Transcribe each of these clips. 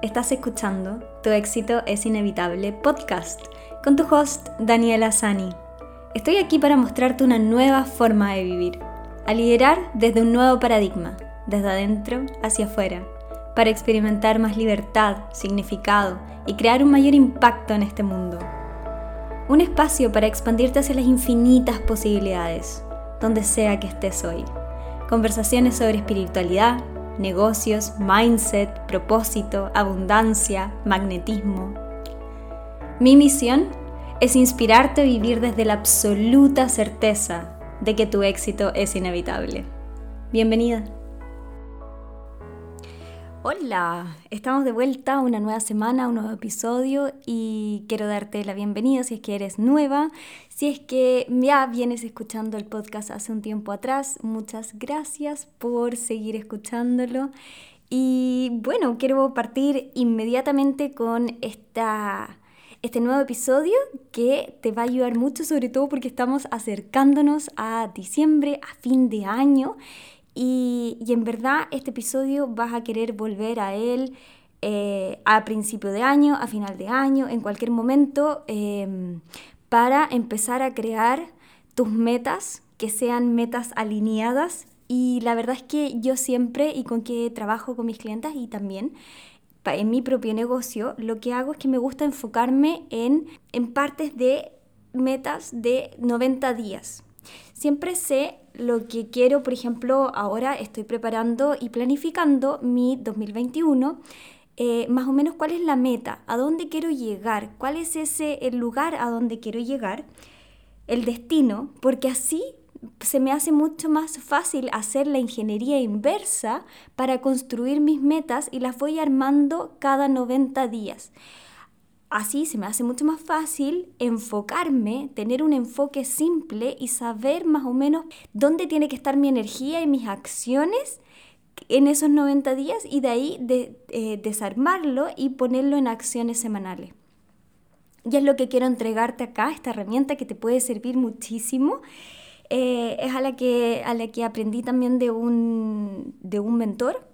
Estás escuchando Tu éxito es inevitable podcast con tu host Daniela Sani. Estoy aquí para mostrarte una nueva forma de vivir, a liderar desde un nuevo paradigma, desde adentro hacia afuera, para experimentar más libertad, significado y crear un mayor impacto en este mundo. Un espacio para expandirte hacia las infinitas posibilidades, donde sea que estés hoy. Conversaciones sobre espiritualidad, negocios, mindset, propósito, abundancia, magnetismo. Mi misión es inspirarte a vivir desde la absoluta certeza de que tu éxito es inevitable. Bienvenida. Hola, estamos de vuelta una nueva semana, un nuevo episodio y quiero darte la bienvenida si es que eres nueva, si es que ya vienes escuchando el podcast hace un tiempo atrás, muchas gracias por seguir escuchándolo. Y bueno, quiero partir inmediatamente con esta este nuevo episodio que te va a ayudar mucho, sobre todo porque estamos acercándonos a diciembre, a fin de año, y, en verdad este episodio vas a querer volver a él eh, a principio de año, a final de año, en cualquier momento, em, para empezar a crear tus metas, que sean metas alineadas. Y la verdad es que yo siempre, y con que trabajo con mis clientes y también en mi propio negocio, lo que hago es que me gusta enfocarme en, en partes de metas de 90 días. Siempre sé lo que quiero, por ejemplo, ahora estoy preparando y planificando mi 2021. Eh, más o menos cuál es la meta, a dónde quiero llegar, cuál es ese el lugar a donde quiero llegar, el destino, porque así se me hace mucho más fácil hacer la ingeniería inversa para construir mis metas y las voy armando cada 90 días. Así se me hace mucho más fácil enfocarme, tener un enfoque simple y saber más o menos dónde tiene que estar mi energía y mis acciones en esos 90 días y de ahí eh, desarmarlo y ponerlo en acciones semanales. Y es lo que quiero entregarte acá, esta herramienta que te puede servir muchísimo. Eh, es a la, que, a la que aprendí también de un, de un mentor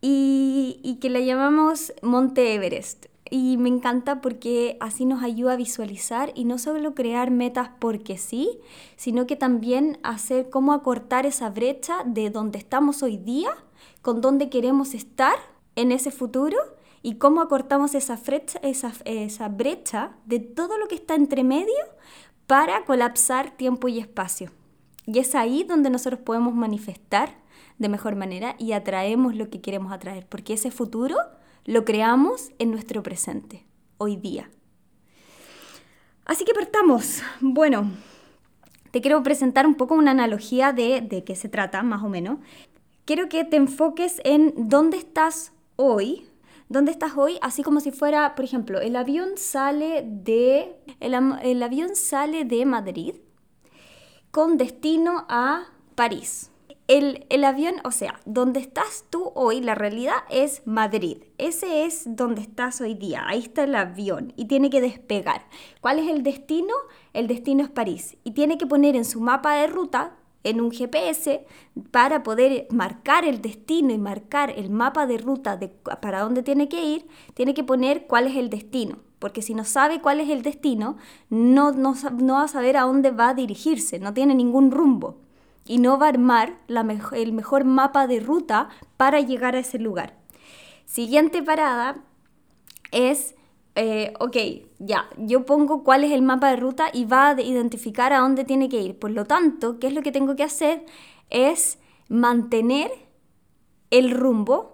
y que la llamamos Monte Everest y me encanta porque así nos ayuda a visualizar y no solo crear metas porque sí, sino que también hacer cómo acortar esa brecha de donde estamos hoy día con dónde queremos estar en ese futuro y cómo acortamos esa brecha, esa, esa brecha de todo lo que está entre medio para colapsar tiempo y espacio. Y es ahí donde nosotros podemos manifestar de mejor manera y atraemos lo que queremos atraer, porque ese futuro lo creamos en nuestro presente, hoy día. Así que partamos. Bueno, te quiero presentar un poco una analogía de, de qué se trata, más o menos. Quiero que te enfoques en dónde estás hoy, dónde estás hoy, así como si fuera, por ejemplo, el avión sale de, el, el avión sale de Madrid con destino a París el, avión, o sea, donde estás tú hoy, la realidad es Madrid. Ese es donde estás hoy día. Ahí está el avión y tiene que despegar. ¿Cuál es el destino? El destino es París. Y tiene que poner en su mapa de ruta, en un GPS, para poder marcar el destino y marcar el mapa de ruta de para dónde tiene que ir, tiene que poner cuál es el destino. Porque si no sabe cuál es el destino, no, no, no va a saber a dónde va a dirigirse, no tiene ningún rumbo y no va a armar el mejor mapa de ruta para llegar a ese lugar. Siguiente parada es, eh, ok, ya, yo pongo cuál es el mapa de ruta y va a identificar a dónde tiene que ir. Por lo tanto, ¿qué es lo que tengo que hacer? Es mantener el rumbo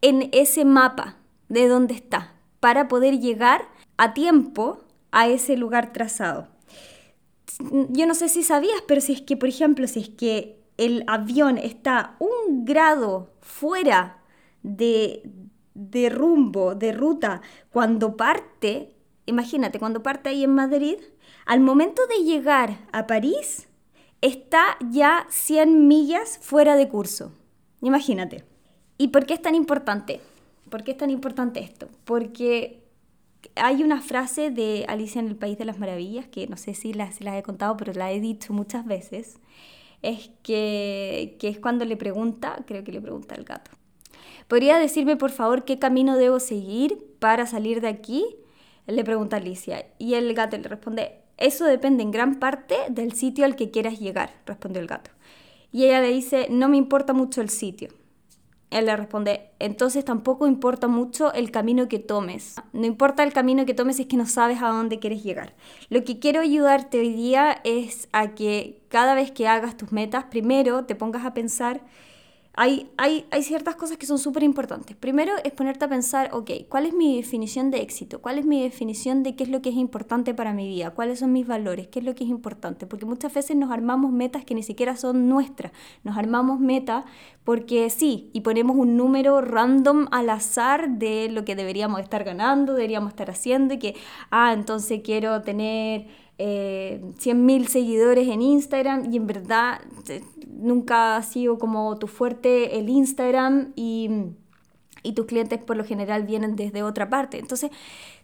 en ese mapa de dónde está para poder llegar a tiempo a ese lugar trazado yo no sé si sabías, pero si es que, por ejemplo, si es que el avión está un grado fuera de, de rumbo, de ruta, cuando parte, imagínate, cuando parte ahí en Madrid, al momento de llegar a París, está ya 100 millas fuera de curso. Imagínate. ¿Y por qué es tan importante? ¿Por qué es tan importante esto? Porque hay una frase de Alicia en el País de las Maravillas, que no sé si la, he contado, pero la he dicho muchas veces, es que, que es cuando le pregunta, creo que le pregunta al gato, ¿Podría decirme por favor qué camino debo seguir para salir de aquí? Le pregunta Alicia y el gato le responde, eso depende en gran parte del sitio al que quieras llegar, respondió el gato. Y ella le dice, no me importa mucho el sitio. Él le responde, entonces tampoco importa mucho el camino que tomes. No importa el camino que tomes es que no sabes a dónde quieres llegar. Lo que quiero ayudarte hoy día es a que cada vez que hagas tus metas, primero te pongas a pensar hay, hay, hay, ciertas cosas que son súper importantes. Primero es ponerte a pensar, ok, ¿cuál es mi definición de éxito? ¿Cuál es mi definición de qué es lo que es importante para mi vida? ¿Cuáles son mis valores? ¿Qué es lo que es importante? Porque muchas veces nos armamos metas que ni siquiera son nuestras. Nos armamos metas porque sí, y ponemos un número random al azar de lo que deberíamos estar ganando, deberíamos estar haciendo y que, ah, entonces quiero tener eh, 100.000 seguidores en Instagram y en verdad nunca ha sido como tu fuerte el Instagram y, y tus clientes por lo general vienen desde otra parte. Entonces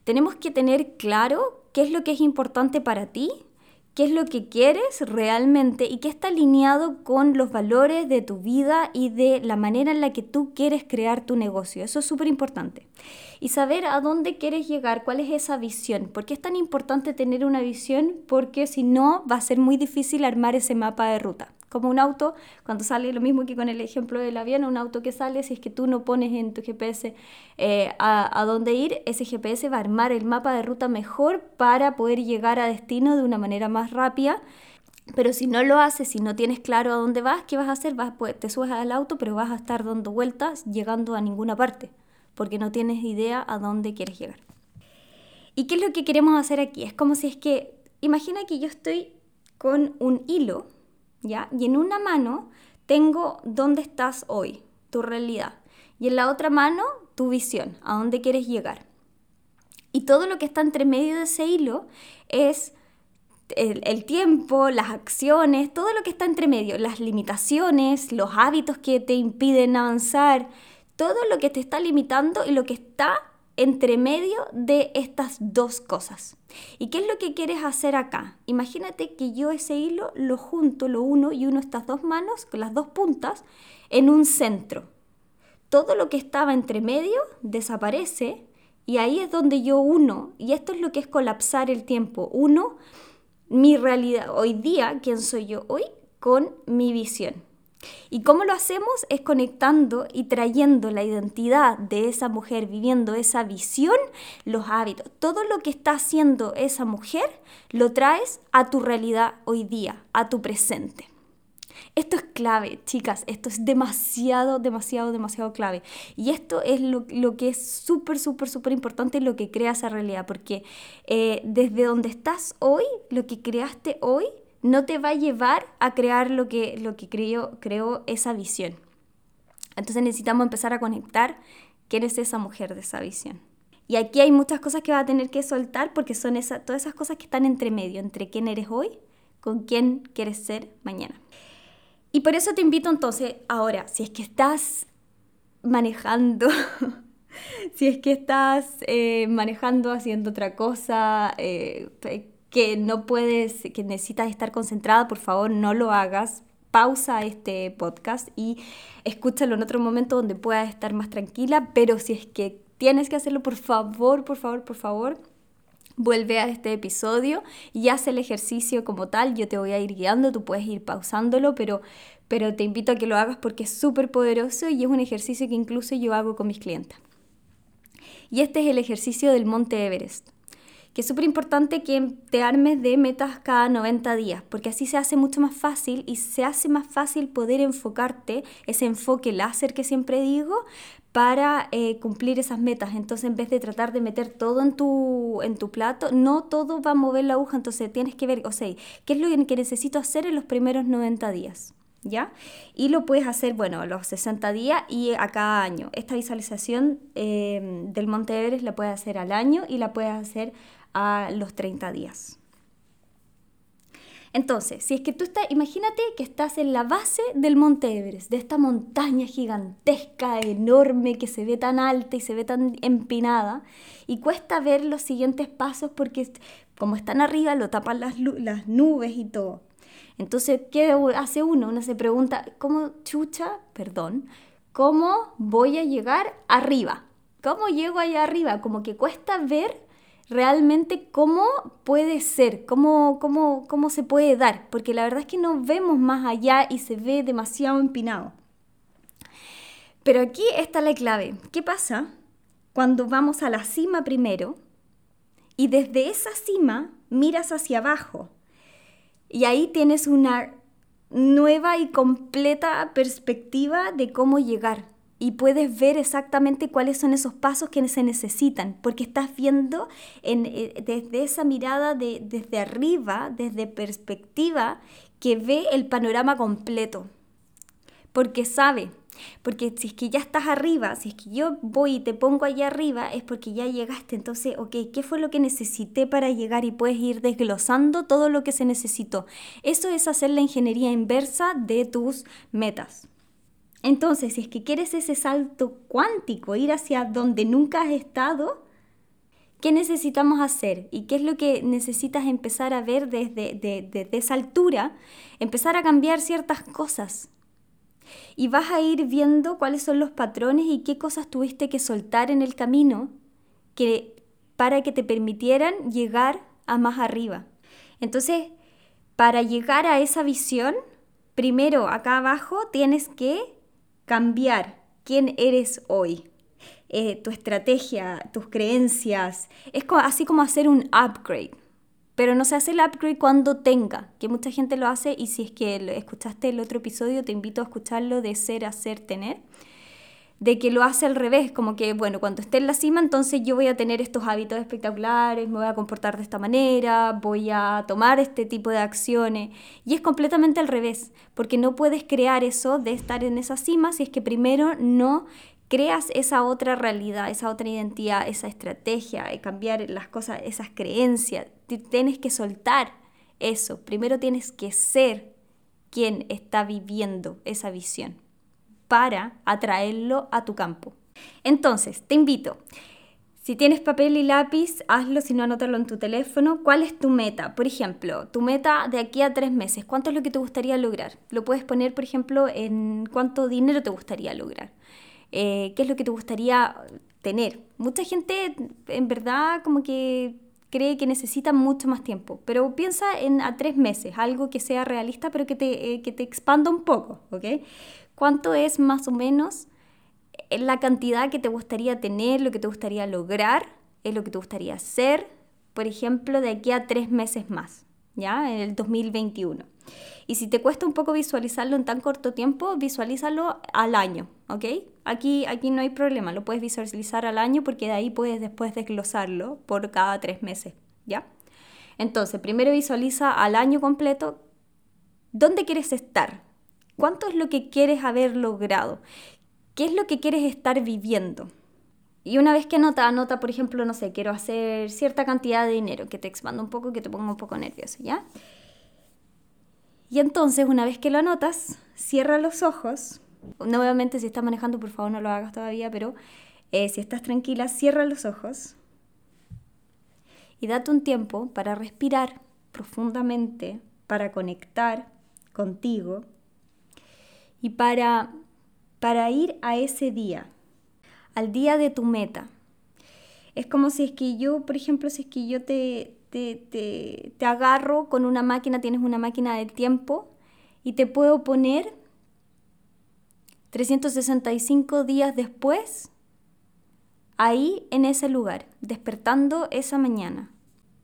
tenemos que tener claro qué es lo que es importante para ti, qué es lo que quieres realmente y qué está alineado con los valores de tu vida y de la manera en la que tú quieres crear tu negocio. Eso es súper importante. Y saber a dónde quieres llegar, cuál es esa visión. ¿Por qué es tan importante tener una visión? Porque si no, va a ser muy difícil armar ese mapa de ruta. Como un auto, cuando sale lo mismo que con el ejemplo del avión, un auto que sale, si es que tú no pones en tu GPS eh, a, a, dónde ir, ese GPS va a armar el mapa de ruta mejor para poder llegar a destino de una manera más rápida. Pero si no lo haces, si no tienes claro a dónde vas, ¿qué vas a hacer? Vas, pues, te subes al auto, pero vas a estar dando vueltas, llegando a ninguna parte, porque no tienes idea a dónde quieres llegar. ¿Y qué es lo que queremos hacer aquí? Es como si es que, imagina que yo estoy con un hilo ¿ya? Y en una mano tengo dónde estás hoy, tu realidad. Y en la otra mano, tu visión, a dónde quieres llegar. Y todo lo que está entre medio de ese hilo es el, tiempo, las acciones, todo lo que está entre medio, las limitaciones, los hábitos que te impiden avanzar, todo lo que te está limitando y lo que está entre medio de estas dos cosas. ¿Y qué es lo que quieres hacer acá? Imagínate que yo ese hilo lo junto, lo uno y uno estas dos manos, con las dos puntas, en un centro. Todo lo que estaba entre medio desaparece y ahí es donde yo uno, y esto es lo que es colapsar el tiempo, uno mi realidad hoy día, quién soy yo hoy, con mi visión. ¿Y cómo lo hacemos? Es conectando y trayendo la identidad de esa mujer, viviendo esa visión, los hábitos. Todo lo que está haciendo esa mujer lo traes a tu realidad hoy día, a tu presente. Esto es clave, chicas, esto es demasiado, demasiado, demasiado clave. Y esto es lo, que es súper, súper, súper importante, lo que crea esa realidad, porque eh, desde donde estás hoy, lo que creaste hoy, no te va a llevar a crear lo que, lo que creó, creó esa visión. Entonces necesitamos empezar a conectar quién es esa mujer de esa visión. Y aquí hay muchas cosas que va a tener que soltar porque son esa, todas esas cosas que están entre medio, entre quién eres hoy con quién quieres ser mañana. Y por eso te invito entonces, ahora, si es que estás manejando, si es que estás eh, manejando, haciendo otra cosa, eh, que no puedes, que necesitas estar concentrada, por favor no lo hagas. Pausa este podcast y escúchalo en otro momento donde puedas estar más tranquila, pero si es que tienes que hacerlo, por favor, por favor, por favor, vuelve a este episodio y haz el ejercicio como tal. Yo te voy a ir guiando, tú puedes ir pausándolo, pero, pero te invito a que lo hagas porque es súper poderoso y es un ejercicio que incluso yo hago con mis clientes. Y este es el ejercicio del Monte Everest que es súper importante que te armes de metas cada 90 días, porque así se hace mucho más fácil y se hace más fácil poder enfocarte, ese enfoque láser que siempre digo, para eh, cumplir esas metas. Entonces, en vez de tratar de meter todo en tu, en tu plato, no todo va a mover la aguja, entonces tienes que ver, o sea, qué es lo que necesito hacer en los primeros 90 días. ¿Ya? Y lo puedes hacer, bueno, los 60 días y a cada año. Esta visualización eh, del Monte Everest la puedes hacer al año y la puedes hacer a los 30 días. Entonces, si es que tú estás, imagínate que estás en la base del Monte Everest, de esta montaña gigantesca, enorme, que se ve tan alta y se ve tan empinada, y cuesta ver los siguientes pasos porque como están arriba lo tapan las, nubes y todo. Entonces, ¿qué hace uno? Uno se pregunta, ¿cómo chucha, perdón, cómo voy a llegar arriba. ¿Cómo llego allá arriba? Como que cuesta ver realmente cómo puede ser, cómo, cómo, cómo se puede dar, porque la verdad es que no vemos más allá y se ve demasiado empinado. Pero aquí está la clave. ¿Qué pasa cuando vamos a la cima primero y desde esa cima miras hacia abajo? Y ahí tienes una nueva y completa perspectiva de cómo llegar y puedes ver exactamente cuáles son esos pasos que se necesitan, porque estás viendo eh, desde esa mirada de, desde arriba, desde perspectiva, que ve el panorama completo, porque sabe, porque si es que ya estás arriba, si es que yo voy y te pongo allá arriba, es porque ya llegaste. Entonces, ok, ¿qué fue lo que necesité para llegar? Y puedes ir desglosando todo lo que se necesitó. Eso es hacer la ingeniería inversa de tus metas. Entonces, si es que quieres ese salto cuántico, ir hacia donde nunca has estado, ¿qué necesitamos hacer? ¿Y qué es lo que necesitas empezar a ver desde, desde esa altura? Empezar a cambiar ciertas cosas. Y vas a ir viendo cuáles son los patrones y qué cosas tuviste que soltar en el camino que, para que te permitieran llegar a más arriba. Entonces, para llegar a esa visión, primero acá abajo tienes que cambiar quién eres hoy, eh, tu estrategia, tus creencias. Es así como hacer un upgrade. Pero no se hace el upgrade cuando tenga, que mucha gente lo hace y si es que escuchaste el otro episodio, te invito a escucharlo de ser, hacer, tener de que lo hace al revés, como que, bueno, cuando esté en la cima, entonces yo voy a tener estos hábitos espectaculares, me voy a comportar de esta manera, voy a tomar este tipo de acciones. Y es completamente al revés, porque no puedes crear eso de estar en esa cima si es que primero no creas esa otra realidad, esa otra identidad, esa estrategia, de cambiar las cosas, esas creencias. Tienes que soltar eso. Primero tienes que ser quien está viviendo esa visión para atraerlo a tu campo. Entonces, te invito. Si tienes papel y lápiz, hazlo, si no, anótalo en tu teléfono. ¿Cuál es tu meta? Por ejemplo, tu meta de aquí a tres meses. ¿Cuánto es lo que te gustaría lograr? Lo puedes poner, por ejemplo, en cuánto dinero te gustaría lograr. Eh, ¿Qué es lo que te gustaría tener? Mucha gente, en verdad, como que cree que necesita mucho más tiempo, pero piensa en a tres meses, algo que sea realista, pero que te, eh, que te expanda un poco, ¿ok? ¿Cuánto es más o menos la cantidad que te gustaría tener, lo que te gustaría lograr, es lo que te gustaría hacer, por ejemplo, de aquí a tres meses más, ¿ya? En el 2021. Y si te cuesta un poco visualizarlo en tan corto tiempo, visualízalo al año, ¿ok? Aquí, aquí no hay problema, lo puedes visualizar al año porque de ahí puedes después desglosarlo por cada tres meses, ¿ya? Entonces, primero visualiza al año completo dónde quieres estar, ¿Cuánto es lo que quieres haber logrado? ¿Qué es lo que quieres estar viviendo? Y una vez que anota, anota, por ejemplo, no sé, quiero hacer cierta cantidad de dinero, que te expanda un poco, que te ponga un poco nervioso, ¿ya? Y entonces, una vez que lo anotas, cierra los ojos. Nuevamente, si estás manejando, por favor, no lo hagas todavía, pero eh, si estás tranquila, cierra los ojos y date un tiempo para respirar profundamente, para conectar contigo y para, para ir a ese día, al día de tu meta. Es como si es que yo, por ejemplo, si es que yo te, te, te, agarro con una máquina, tienes una máquina del tiempo y te puedo poner 365 días después ahí en ese lugar, despertando esa mañana.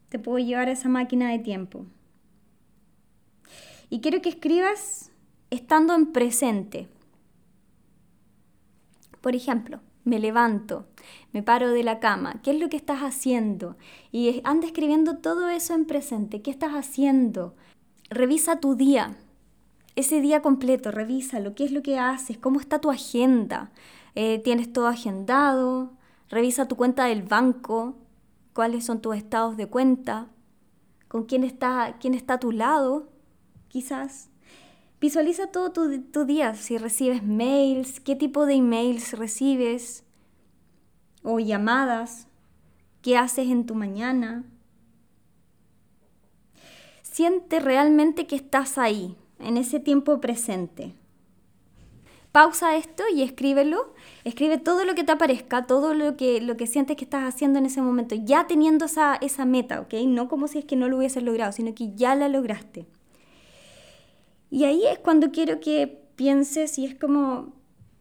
Te puedo llevar a esa máquina de tiempo. Y quiero que escribas estando en presente. Por ejemplo, me levanto, me paro de la cama, ¿qué es lo que estás haciendo? Y anda escribiendo todo eso en presente, ¿qué estás haciendo? Revisa tu día, ese día completo, lo qué es lo que haces, cómo está tu agenda, eh, tienes todo agendado, revisa tu cuenta del banco, cuáles son tus estados de cuenta, con quién está, quién está a tu lado, quizás. Visualiza todo tu, día, si recibes mails, qué tipo de emails recibes o llamadas, qué haces en tu mañana. Siente realmente que estás ahí, en ese tiempo presente. pausa esto y escríbelo. Escribe todo lo que te aparezca, todo lo que, lo que sientes que estás haciendo en ese momento, ya teniendo esa, esa meta, ¿ok? No como si es que no lo hubieses logrado, sino que ya la lograste. Y ahí es cuando quiero que pienses y es como,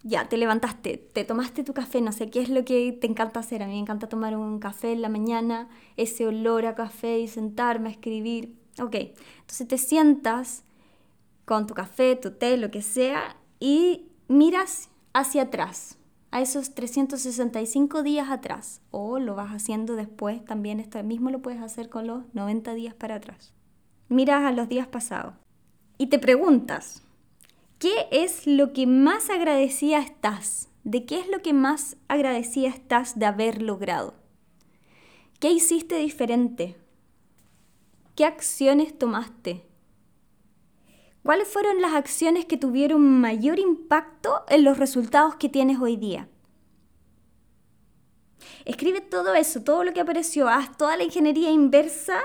ya, te levantaste, te tomaste tu café, no sé qué es lo que te encanta hacer. A mí me encanta tomar un café en la mañana, ese olor a café y sentarme a escribir. Ok, entonces te sientas con tu café, tu té, lo que sea, y miras hacia atrás, a esos 365 días atrás, o lo vas haciendo después, también esto mismo lo puedes hacer con los 90 días para atrás. Miras a los días pasados y te preguntas, ¿qué es lo que más agradecida estás? ¿De qué es lo que más agradecida estás de haber logrado? ¿Qué hiciste diferente? ¿Qué acciones tomaste? ¿Cuáles fueron las acciones que tuvieron mayor impacto en los resultados que tienes hoy día? Escribe todo eso, todo lo que apareció, haz toda la ingeniería inversa,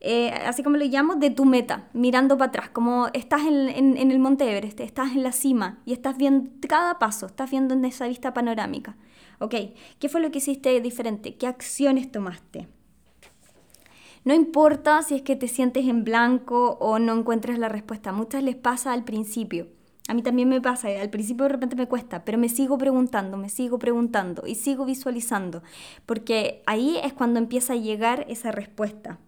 eh, así como lo llamo, de tu meta, mirando para atrás, como estás en, el Monte Everest, estás en la cima y estás viendo cada paso, estás viendo en esa vista panorámica. ¿Ok? ¿Qué fue lo que hiciste diferente? ¿Qué acciones tomaste? No importa si es que te sientes en blanco o no encuentres la respuesta. Muchas les pasa al principio. A mí también me pasa, al principio de repente me cuesta, pero me sigo preguntando, me sigo preguntando y sigo visualizando, porque ahí es cuando empieza a llegar esa respuesta.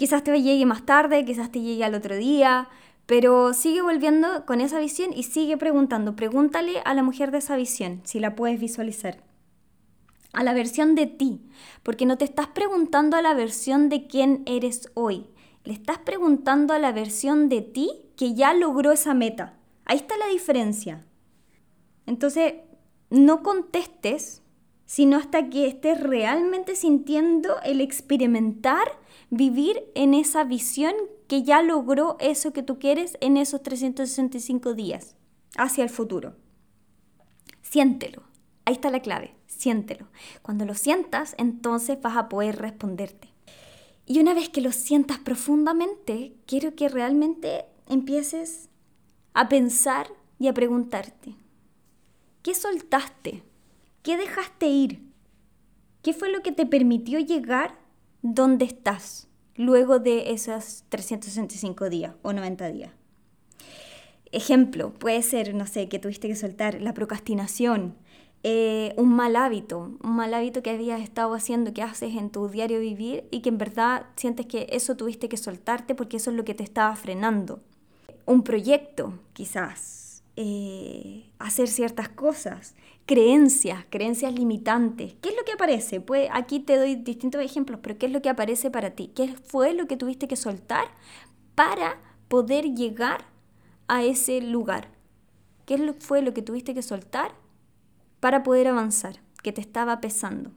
Quizás te llegue más tarde, quizás te llegue al otro día, pero sigue volviendo con esa visión y sigue preguntando. Pregúntale a la mujer de esa visión si la puedes visualizar a la versión de ti, porque no te estás preguntando a la versión de quién eres hoy, le estás preguntando a la versión de ti que ya logró esa meta. Ahí está la diferencia. Entonces, no contestes, sino hasta que estés realmente sintiendo el experimentar, vivir en esa visión que ya logró eso que tú quieres en esos 365 días hacia el futuro. Siéntelo. Ahí está la clave siéntelo. Cuando lo sientas, entonces vas a poder responderte. Y una vez que lo sientas profundamente, quiero que realmente empieces a pensar y a preguntarte, ¿qué soltaste? ¿Qué dejaste ir? ¿Qué fue lo que te permitió llegar donde estás luego de esos 365 días o 90 días? Ejemplo, puede ser, no sé, que tuviste que soltar la procrastinación, eh, un mal hábito, un mal hábito que habías estado haciendo, que haces en tu diario vivir y que en verdad sientes que eso tuviste que soltarte porque eso es lo que te estaba frenando. Un proyecto, quizás, eh, hacer ciertas cosas, creencias, creencias limitantes. ¿Qué es lo que aparece? Pues aquí te doy distintos ejemplos, pero ¿qué es lo que aparece para ti? ¿Qué fue lo que tuviste que soltar para poder llegar a ese lugar? ¿Qué fue lo que tuviste que soltar para poder avanzar, que te estaba pesando.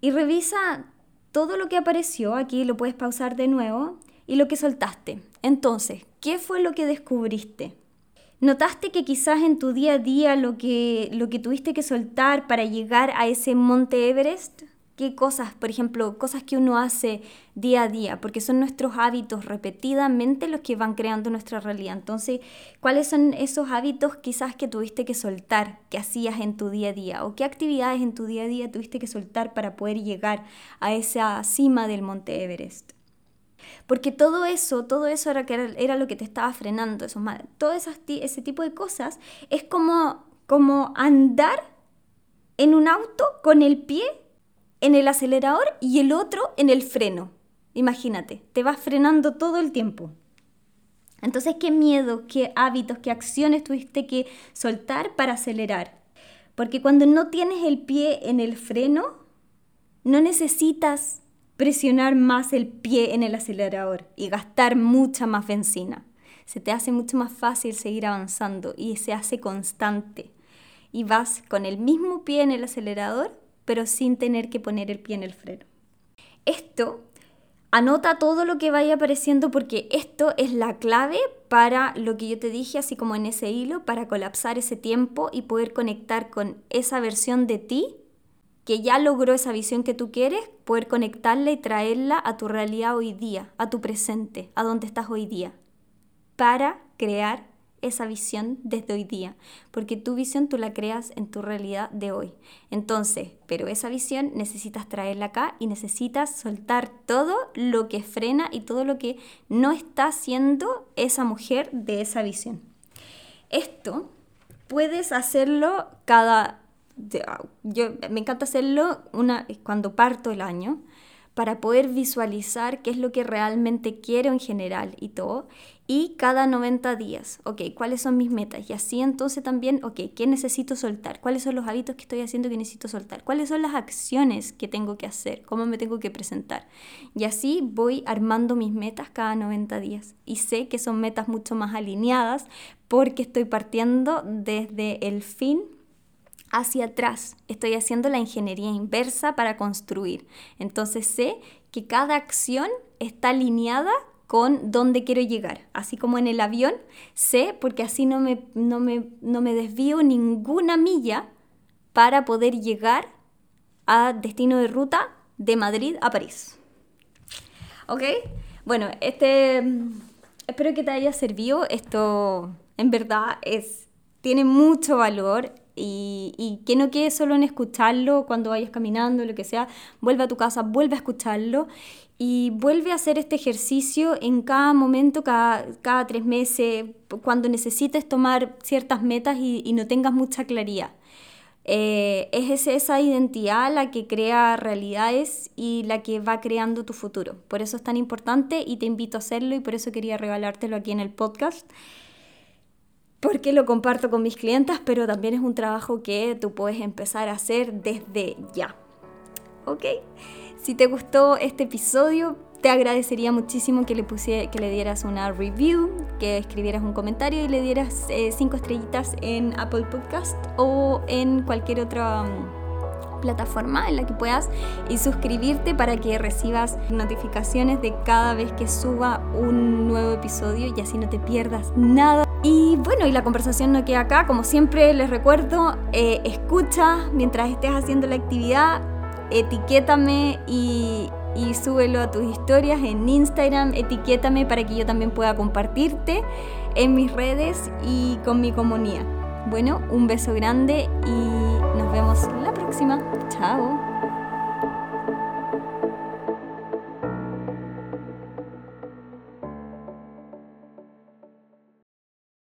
Y revisa todo lo que apareció, aquí lo puedes pausar de nuevo, y lo que soltaste. Entonces, ¿qué fue lo que descubriste? ¿Notaste que quizás en tu día a día lo que, lo que tuviste que soltar para llegar a ese monte Everest qué cosas, por ejemplo, cosas que uno hace día a día, porque son nuestros hábitos repetidamente los que van creando nuestra realidad. Entonces, ¿cuáles son esos hábitos quizás que tuviste que soltar, que hacías en tu día a día? ¿O qué actividades en tu día a día tuviste que soltar para poder llegar a esa cima del monte Everest? Porque todo eso, todo eso era, era lo que te estaba frenando, esos, todo ese tipo de cosas es como, como andar en un auto con el pie en el acelerador y el otro en el freno. Imagínate, te vas frenando todo el tiempo. Entonces, ¿qué miedo, qué hábitos, qué acciones tuviste que soltar para acelerar? Porque cuando no tienes el pie en el freno, no necesitas presionar más el pie en el acelerador y gastar mucha más benzina. Se te hace mucho más fácil seguir avanzando y se hace constante. Y vas con el mismo pie en el acelerador pero sin tener que poner el pie en el freno. Esto anota todo lo que vaya apareciendo porque esto es la clave para lo que yo te dije, así como en ese hilo, para colapsar ese tiempo y poder conectar con esa versión de ti que ya logró esa visión que tú quieres, poder conectarla y traerla a tu realidad hoy día, a tu presente, a donde estás hoy día, para crear esa visión desde hoy día, porque tu visión tú la creas en tu realidad de hoy. Entonces, pero esa visión necesitas traerla acá y necesitas soltar todo lo que frena y todo lo que no está haciendo esa mujer de esa visión. Esto puedes hacerlo cada... Yo me encanta hacerlo una, cuando parto el año para poder visualizar qué es lo que realmente quiero en general y todo. Y cada 90 días, ok, ¿cuáles son mis metas? Y así entonces también, ok, ¿qué necesito soltar? ¿Cuáles son los hábitos que estoy haciendo que necesito soltar? ¿Cuáles son las acciones que tengo que hacer? ¿Cómo me tengo que presentar? Y así voy armando mis metas cada 90 días. Y sé que son metas mucho más alineadas porque estoy partiendo desde el fin hacia atrás. Estoy haciendo la ingeniería inversa para construir. Entonces sé que cada acción está alineada con dónde quiero llegar. Así como en el avión, sé porque así no me, no me, no me desvío ninguna milla para poder llegar a destino de ruta de Madrid a París. ¿Ok? Bueno, este, espero que te haya servido. Esto en verdad es, tiene mucho valor y, que no quede solo en escucharlo cuando vayas caminando, lo que sea, vuelve a tu casa, vuelve a escucharlo y vuelve a hacer este ejercicio en cada momento, cada, cada tres meses, cuando necesites tomar ciertas metas y, no tengas mucha claridad. Eh, es esa identidad la que crea realidades y la que va creando tu futuro. Por eso es tan importante y te invito a hacerlo y por eso quería regalártelo aquí en el podcast porque lo comparto con mis clientes, pero también es un trabajo que tú puedes empezar a hacer desde ya. ¿Ok? Si te gustó este episodio, te agradecería muchísimo que le, que le dieras una review, que escribieras un comentario y le dieras eh, cinco estrellitas en Apple Podcast o en cualquier otra mm, plataforma en la que puedas y suscribirte para que recibas notificaciones de cada vez que suba un nuevo episodio y así no te pierdas nada. Y bueno, y la conversación no queda acá. Como siempre les recuerdo, eh, escucha mientras estés haciendo la actividad, etiquétame y, y súbelo a tus historias en Instagram, etiquétame para que yo también pueda compartirte en mis redes y con mi comunidad. Bueno, un beso grande y nos vemos la próxima. Chao.